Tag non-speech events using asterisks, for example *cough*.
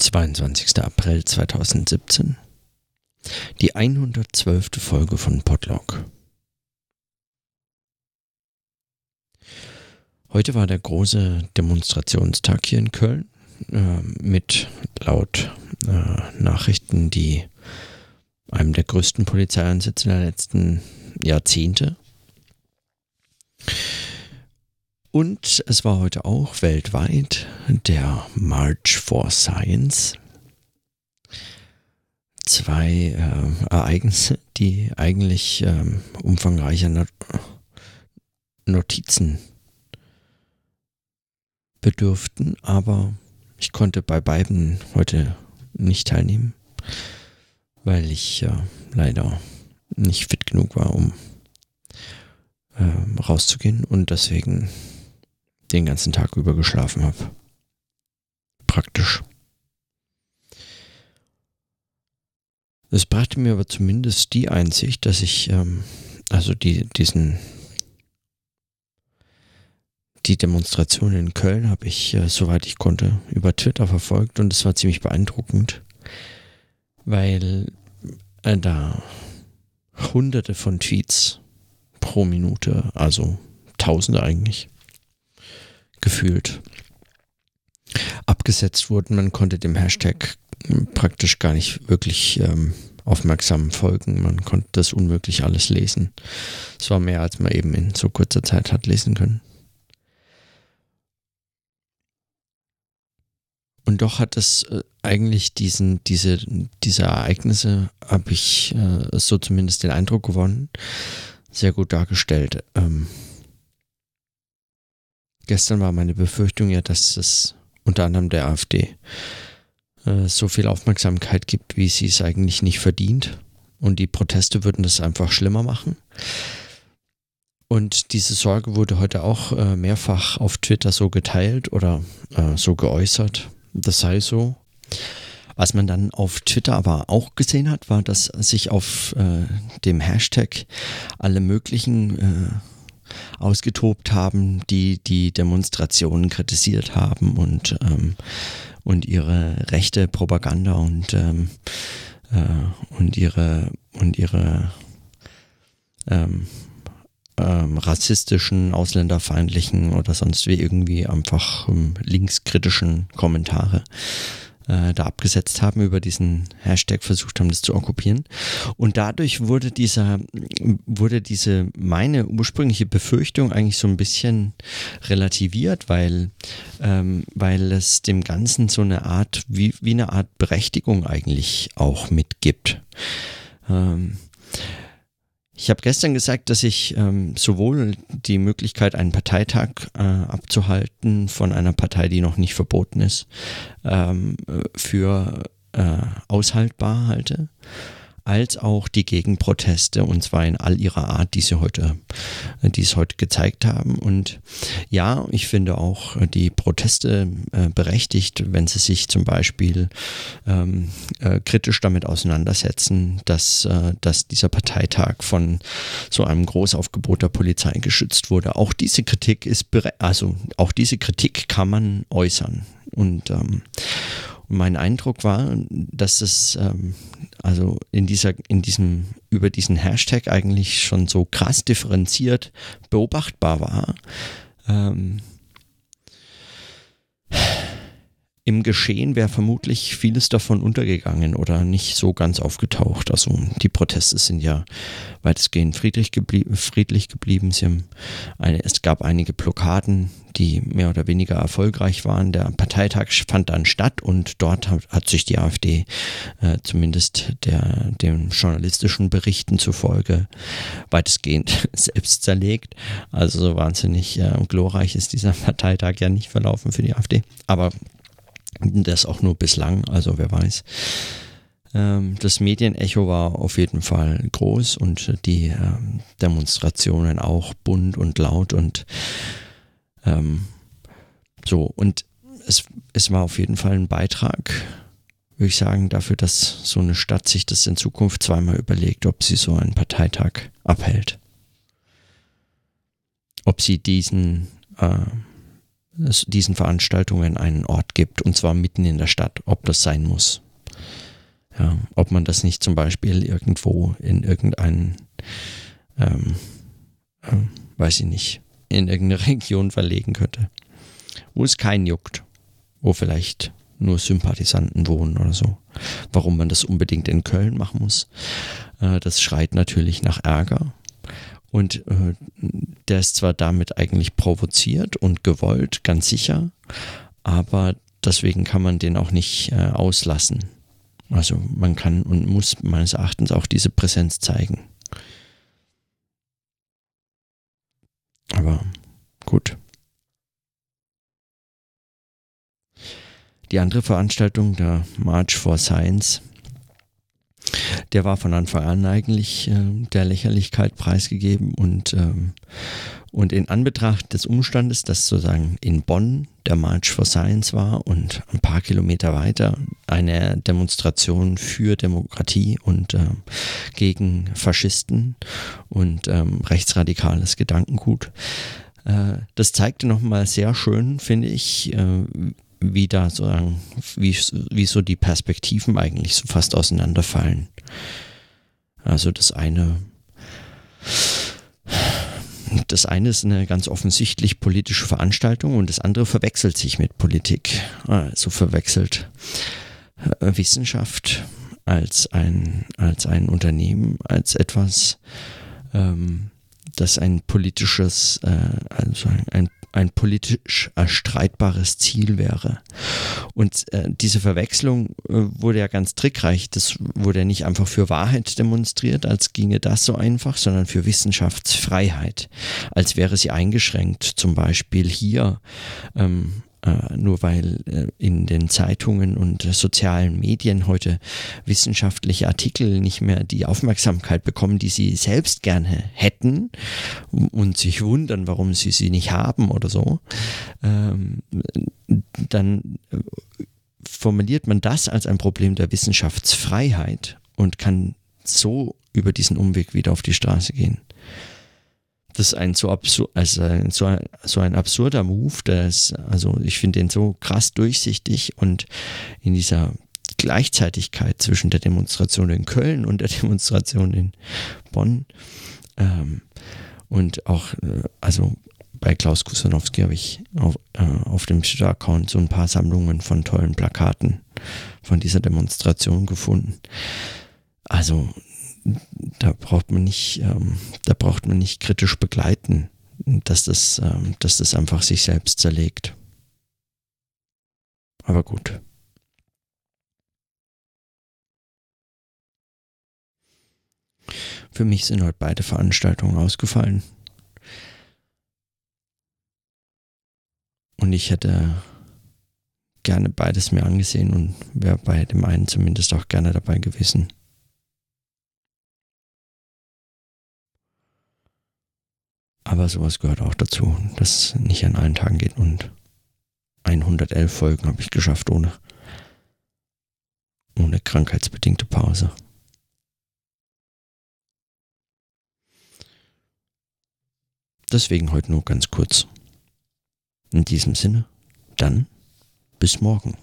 22. April 2017. Die 112. Folge von Podlog. Heute war der große Demonstrationstag hier in Köln äh, mit laut äh, Nachrichten, die einem der größten Polizeieinsätze der letzten Jahrzehnte. Und es war heute auch weltweit der March for Science. Zwei äh, Ereignisse, die eigentlich äh, umfangreicher Not Notizen bedürften, aber ich konnte bei beiden heute nicht teilnehmen, weil ich äh, leider nicht fit genug war, um äh, rauszugehen und deswegen den ganzen Tag über geschlafen habe. Praktisch. Es brachte mir aber zumindest die Einsicht, dass ich, ähm, also die, diesen, die Demonstration in Köln habe ich, äh, soweit ich konnte, über Twitter verfolgt und es war ziemlich beeindruckend, weil äh, da hunderte von Tweets pro Minute, also tausende eigentlich, gefühlt abgesetzt wurden. Man konnte dem Hashtag praktisch gar nicht wirklich ähm, aufmerksam folgen. Man konnte das unmöglich alles lesen. Es war mehr, als man eben in so kurzer Zeit hat lesen können. Und doch hat es äh, eigentlich diesen, diese, diese Ereignisse, habe ich äh, so zumindest den Eindruck gewonnen, sehr gut dargestellt. Ähm, Gestern war meine Befürchtung ja, dass es unter anderem der AfD äh, so viel Aufmerksamkeit gibt, wie sie es eigentlich nicht verdient. Und die Proteste würden das einfach schlimmer machen. Und diese Sorge wurde heute auch äh, mehrfach auf Twitter so geteilt oder äh, so geäußert. Das sei so. Was man dann auf Twitter aber auch gesehen hat, war, dass sich auf äh, dem Hashtag alle möglichen äh, ausgetobt haben, die die Demonstrationen kritisiert haben und, ähm, und ihre rechte Propaganda und, ähm, äh, und ihre, und ihre ähm, ähm, rassistischen, ausländerfeindlichen oder sonst wie irgendwie einfach ähm, linkskritischen Kommentare äh, da abgesetzt haben, über diesen Hashtag versucht haben, das zu okkupieren. Und dadurch wurde dieser, wurde diese meine ursprüngliche Befürchtung eigentlich so ein bisschen relativiert, weil, ähm, weil es dem Ganzen so eine Art, wie, wie eine Art Berechtigung eigentlich auch mitgibt. Ähm, ich habe gestern gesagt, dass ich ähm, sowohl die Möglichkeit, einen Parteitag äh, abzuhalten von einer Partei, die noch nicht verboten ist, ähm, für äh, aushaltbar halte als auch die Gegenproteste und zwar in all ihrer Art, die sie heute, die es heute gezeigt haben. Und ja, ich finde auch die Proteste äh, berechtigt, wenn sie sich zum Beispiel ähm, äh, kritisch damit auseinandersetzen, dass, äh, dass dieser Parteitag von so einem Großaufgebot der Polizei geschützt wurde. Auch diese Kritik ist, also auch diese Kritik kann man äußern. Und ähm, mein Eindruck war, dass es ähm, also in dieser, in diesem, über diesen Hashtag eigentlich schon so krass differenziert beobachtbar war. Ähm, im Geschehen wäre vermutlich vieles davon untergegangen oder nicht so ganz aufgetaucht. Also die Proteste sind ja weitestgehend friedlich, geblie friedlich geblieben. Eine, es gab einige Blockaden, die mehr oder weniger erfolgreich waren. Der Parteitag fand dann statt und dort hat, hat sich die AfD äh, zumindest der, den journalistischen Berichten zufolge weitestgehend *laughs* selbst zerlegt. Also so wahnsinnig äh, glorreich ist dieser Parteitag ja nicht verlaufen für die AfD. Aber das auch nur bislang, also wer weiß. Ähm, das Medienecho war auf jeden Fall groß und die ähm, Demonstrationen auch bunt und laut und ähm, so. Und es, es war auf jeden Fall ein Beitrag, würde ich sagen, dafür, dass so eine Stadt sich das in Zukunft zweimal überlegt, ob sie so einen Parteitag abhält. Ob sie diesen äh, diesen Veranstaltungen einen Ort gibt, und zwar mitten in der Stadt, ob das sein muss. Ja, ob man das nicht zum Beispiel irgendwo in irgendeinen, ähm, äh, weiß ich nicht, in irgendeine *laughs* Region verlegen könnte, wo es keinen juckt, wo vielleicht nur Sympathisanten wohnen oder so. Warum man das unbedingt in Köln machen muss, äh, das schreit natürlich nach Ärger. Und äh, der ist zwar damit eigentlich provoziert und gewollt, ganz sicher, aber deswegen kann man den auch nicht äh, auslassen. Also man kann und muss meines Erachtens auch diese Präsenz zeigen. Aber gut. Die andere Veranstaltung, der March for Science, der war von Anfang an eigentlich äh, der Lächerlichkeit preisgegeben und, ähm, und in Anbetracht des Umstandes, dass sozusagen in Bonn der March for Science war und ein paar Kilometer weiter eine Demonstration für Demokratie und äh, gegen Faschisten und ähm, rechtsradikales Gedankengut. Äh, das zeigte nochmal sehr schön, finde ich, äh, wie da sozusagen, wie, wie so die Perspektiven eigentlich so fast auseinanderfallen. Also das eine, das eine ist eine ganz offensichtlich politische Veranstaltung und das andere verwechselt sich mit Politik. Also verwechselt äh, Wissenschaft als ein, als ein Unternehmen, als etwas, ähm, das ein politisches, äh, also ein, ein politisch erstreitbares Ziel wäre. Und äh, diese Verwechslung äh, wurde ja ganz trickreich. Das wurde ja nicht einfach für Wahrheit demonstriert, als ginge das so einfach, sondern für Wissenschaftsfreiheit, als wäre sie eingeschränkt. Zum Beispiel hier ähm, äh, nur weil äh, in den Zeitungen und sozialen Medien heute wissenschaftliche Artikel nicht mehr die Aufmerksamkeit bekommen, die sie selbst gerne hätten und sich wundern, warum sie sie nicht haben oder so, ähm, dann äh, formuliert man das als ein Problem der Wissenschaftsfreiheit und kann so über diesen Umweg wieder auf die Straße gehen das ist ein so, absur also so, ein, so ein absurder Move, das, also ich finde den so krass durchsichtig und in dieser Gleichzeitigkeit zwischen der Demonstration in Köln und der *laughs* Demonstration in Bonn ähm, und auch, äh, also bei Klaus Kusanowski habe ich auf, äh, auf dem Twitter-Account so ein paar Sammlungen von tollen Plakaten von dieser Demonstration gefunden. Also da braucht man nicht, ähm, da braucht man nicht kritisch begleiten, dass das, ähm, dass das einfach sich selbst zerlegt. Aber gut. Für mich sind heute beide Veranstaltungen ausgefallen. Und ich hätte gerne beides mir angesehen und wäre bei dem einen zumindest auch gerne dabei gewesen. Aber sowas gehört auch dazu, dass es nicht an allen Tagen geht. Und 111 Folgen habe ich geschafft ohne, ohne krankheitsbedingte Pause. Deswegen heute nur ganz kurz. In diesem Sinne, dann bis morgen.